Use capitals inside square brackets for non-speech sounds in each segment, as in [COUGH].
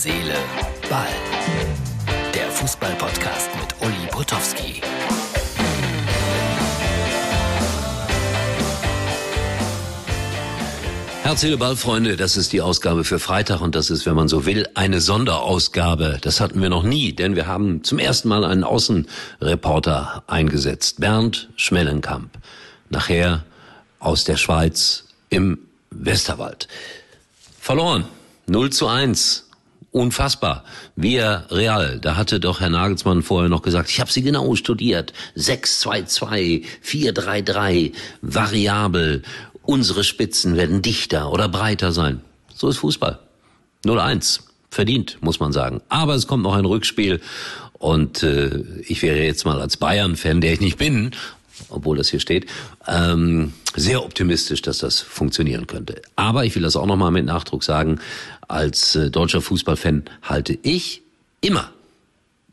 Seele, Ball. Der Fußball-Podcast mit Uli Potowski. Herz, Seele, Ball, Freunde, das ist die Ausgabe für Freitag und das ist, wenn man so will, eine Sonderausgabe. Das hatten wir noch nie, denn wir haben zum ersten Mal einen Außenreporter eingesetzt. Bernd Schmellenkamp. Nachher aus der Schweiz im Westerwald. Verloren. 0 zu 1. Unfassbar. Via Real. Da hatte doch Herr Nagelsmann vorher noch gesagt, ich habe sie genau studiert. 6-2-2, 4-3-3, variabel. Unsere Spitzen werden dichter oder breiter sein. So ist Fußball. 0-1. Verdient, muss man sagen. Aber es kommt noch ein Rückspiel. Und äh, ich wäre jetzt mal als Bayern-Fan, der ich nicht bin, obwohl das hier steht, ähm, sehr optimistisch, dass das funktionieren könnte. Aber ich will das auch nochmal mit Nachdruck sagen, als äh, deutscher Fußballfan halte ich immer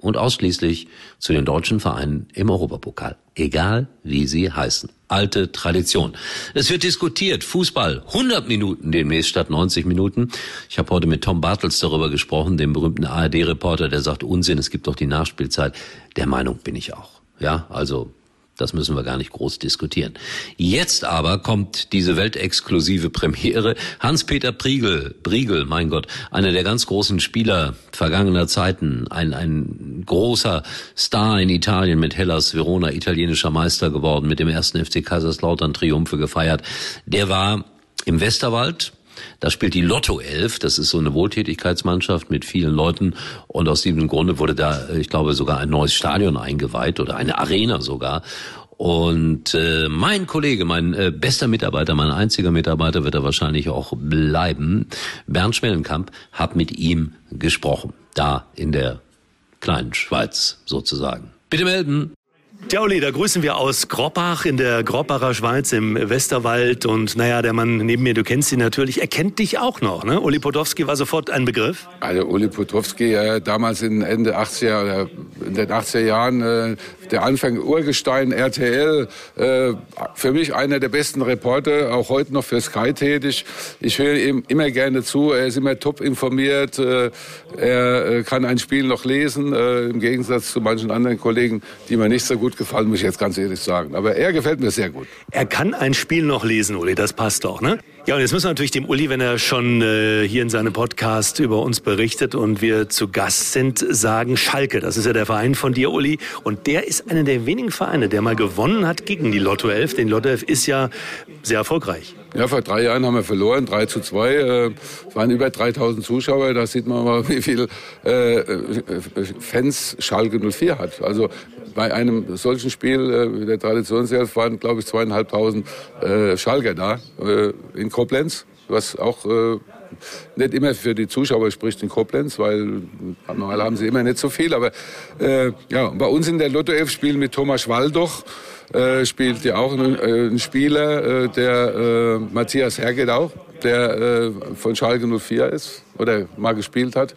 und ausschließlich zu den deutschen Vereinen im Europapokal, egal wie sie heißen. Alte Tradition. Es wird diskutiert, Fußball, 100 Minuten demnächst statt 90 Minuten. Ich habe heute mit Tom Bartels darüber gesprochen, dem berühmten ARD-Reporter, der sagt, Unsinn, es gibt doch die Nachspielzeit. Der Meinung bin ich auch. Ja, also das müssen wir gar nicht groß diskutieren. Jetzt aber kommt diese weltexklusive Premiere. Hans-Peter Priegel, Priegel, mein Gott, einer der ganz großen Spieler vergangener Zeiten, ein, ein großer Star in Italien mit Hellas Verona, italienischer Meister geworden, mit dem ersten FC Kaiserslautern Triumphe gefeiert. Der war im Westerwald, da spielt die Lotto 11, das ist so eine Wohltätigkeitsmannschaft mit vielen Leuten und aus diesem Grunde wurde da, ich glaube, sogar ein neues Stadion eingeweiht oder eine Arena sogar. Und äh, mein Kollege, mein äh, bester Mitarbeiter, mein einziger Mitarbeiter wird er wahrscheinlich auch bleiben, Bernd Schmellenkamp, hat mit ihm gesprochen, da in der kleinen Schweiz sozusagen. Bitte melden. Tja, Uli, da grüßen wir aus Groppach in der Groppacher Schweiz im Westerwald. Und naja, der Mann neben mir, du kennst ihn natürlich, er kennt dich auch noch. Ne? Uli Podowski war sofort ein Begriff. Also Uli Podowski, äh, damals in Ende 80er, oder in den 80er Jahren, äh, der Anfang Urgestein, RTL, äh, für mich einer der besten Reporter, auch heute noch für Sky tätig. Ich höre ihm immer gerne zu, er ist immer top informiert, äh, er äh, kann ein Spiel noch lesen, äh, im Gegensatz zu manchen anderen Kollegen, die mir nicht so gut gefallen, muss ich jetzt ganz ehrlich sagen. Aber er gefällt mir sehr gut. Er kann ein Spiel noch lesen, Uli, das passt doch, ne? Ja, und jetzt müssen wir natürlich dem Uli, wenn er schon äh, hier in seinem Podcast über uns berichtet und wir zu Gast sind, sagen, Schalke, das ist ja der Verein von dir, Uli. Und der ist einer der wenigen Vereine, der mal gewonnen hat gegen die Lotto 11. Denn Lotto 11 ist ja sehr erfolgreich. Ja, vor drei Jahren haben wir verloren, 3 zu 2. Äh, es waren über 3000 Zuschauer. Da sieht man mal, [LAUGHS] wie viel äh, Fans Schalke 04 hat. Also bei einem solchen Spiel äh, der Traditionself waren, glaube ich, zweieinhalbtausend äh, Schalker da äh, in Koblenz, was auch äh, nicht immer für die Zuschauer spricht in Koblenz, weil normal haben sie immer nicht so viel. Aber äh, ja, bei uns in der Lotto 11 spielen mit Thomas Waldoch äh, spielt ja auch ein, äh, ein Spieler, äh, der äh, Matthias Herget auch, der äh, von Schalke 04 ist oder mal gespielt hat.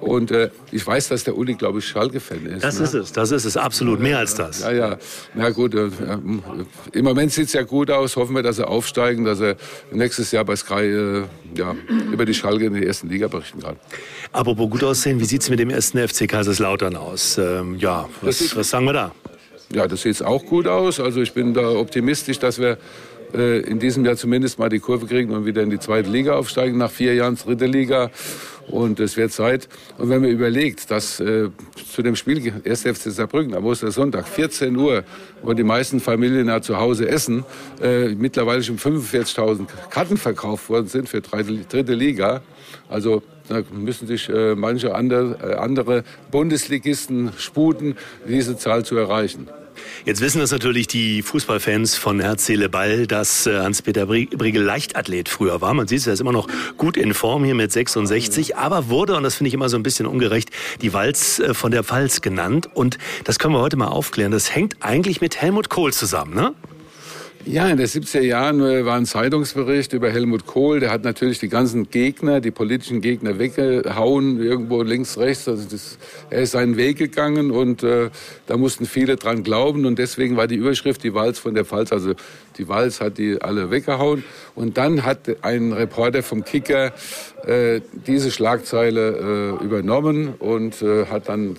Und äh, ich weiß, dass der Uli, glaube ich, Schalke-Fan ist. Das ne? ist es, das ist es, absolut, mehr als das. Ja, ja. Na gut, äh, im Moment sieht es ja gut aus. Hoffen wir, dass er aufsteigen, dass er nächstes Jahr bei Sky äh, ja, über die Schalke in der ersten Liga berichten kann. Apropos gut aussehen, wie sieht es mit dem ersten FC Kaiserslautern aus? Ähm, ja, was, was sagen wir da? Ja, das sieht auch gut aus. Also ich bin da optimistisch, dass wir äh, in diesem Jahr zumindest mal die Kurve kriegen und wieder in die zweite Liga aufsteigen, nach vier Jahren dritte Liga. Und es wird Zeit. Und wenn man überlegt, dass äh, zu dem Spiel 1. FC Saarbrücken am Ostersonntag 14 Uhr, wo die meisten Familien ja zu Hause essen, äh, mittlerweile schon 45.000 Karten verkauft worden sind für dritte, Liga. Also da müssen sich äh, manche andere, äh, andere Bundesligisten sputen, diese Zahl zu erreichen. Jetzt wissen das natürlich die Fußballfans von Herz, Seele, Ball, dass äh, Hans-Peter Briegel Leichtathlet früher war. Man sieht es, er ist immer noch gut in Form hier mit 66, aber wurde, und das finde ich immer so ein bisschen ungerecht, die Walz äh, von der Pfalz genannt. Und das können wir heute mal aufklären. Das hängt eigentlich mit Helmut Kohl zusammen, ne? Ja, in den 70er Jahren äh, war ein Zeitungsbericht über Helmut Kohl. Der hat natürlich die ganzen Gegner, die politischen Gegner weggehauen, irgendwo links, rechts. Also das, er ist seinen Weg gegangen und äh, da mussten viele dran glauben. Und deswegen war die Überschrift die Walz von der Pfalz. Also die Walz hat die alle weggehauen. Und dann hat ein Reporter vom Kicker äh, diese Schlagzeile äh, übernommen und äh, hat dann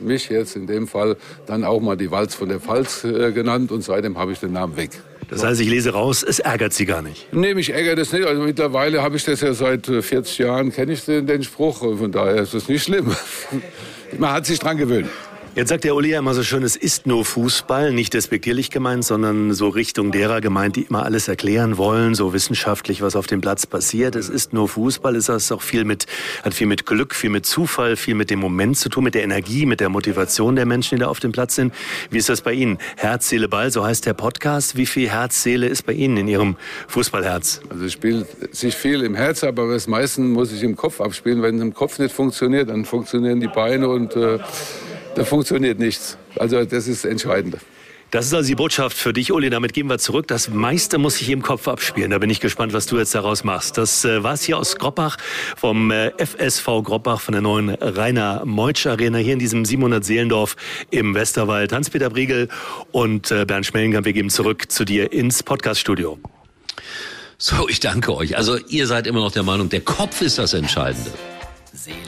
mich jetzt in dem Fall dann auch mal die Walz von der Pfalz äh, genannt und seitdem habe ich den Namen weg. Das heißt, ich lese raus, es ärgert Sie gar nicht. Nee, mich ärgert das nicht. Also mittlerweile habe ich das ja seit 40 äh, Jahren, kenne ich den, den Spruch. Von daher ist das nicht schlimm. [LAUGHS] Man hat sich dran gewöhnt. Jetzt sagt der Uli ja immer so schön, es ist nur Fußball, nicht despektierlich gemeint, sondern so Richtung derer gemeint, die immer alles erklären wollen, so wissenschaftlich, was auf dem Platz passiert. Es ist nur Fußball, es ist auch viel mit, hat viel mit Glück, viel mit Zufall, viel mit dem Moment zu tun, mit der Energie, mit der Motivation der Menschen, die da auf dem Platz sind. Wie ist das bei Ihnen? Herz, Seele, Ball, so heißt der Podcast. Wie viel Herz, Seele ist bei Ihnen in Ihrem Fußballherz? Also es spielt sich viel im Herz ab, aber das meiste muss ich im Kopf abspielen. Wenn es im Kopf nicht funktioniert, dann funktionieren die Beine und äh, da funktioniert nichts. Also das ist entscheidend. Das ist also die Botschaft für dich, Uli. Damit gehen wir zurück. Das meiste muss ich im Kopf abspielen. Da bin ich gespannt, was du jetzt daraus machst. Das äh, war es hier aus Groppach vom äh, FSV Groppach von der neuen Rainer Meutsch Arena hier in diesem 700 Seelendorf im Westerwald. Hans-Peter Briegel und äh, Bernd Schmellenkamp, wir geben zurück zu dir ins Podcaststudio. So, ich danke euch. Also ihr seid immer noch der Meinung, der Kopf ist das Entscheidende.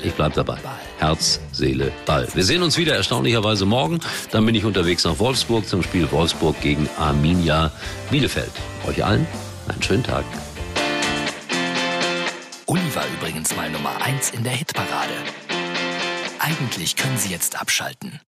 Ich bleib dabei. Herz, Seele, Ball. Wir sehen uns wieder erstaunlicherweise morgen. Dann bin ich unterwegs nach Wolfsburg zum Spiel Wolfsburg gegen Arminia Bielefeld. Euch allen einen schönen Tag. Uli war übrigens mal Nummer 1 in der Hitparade. Eigentlich können Sie jetzt abschalten.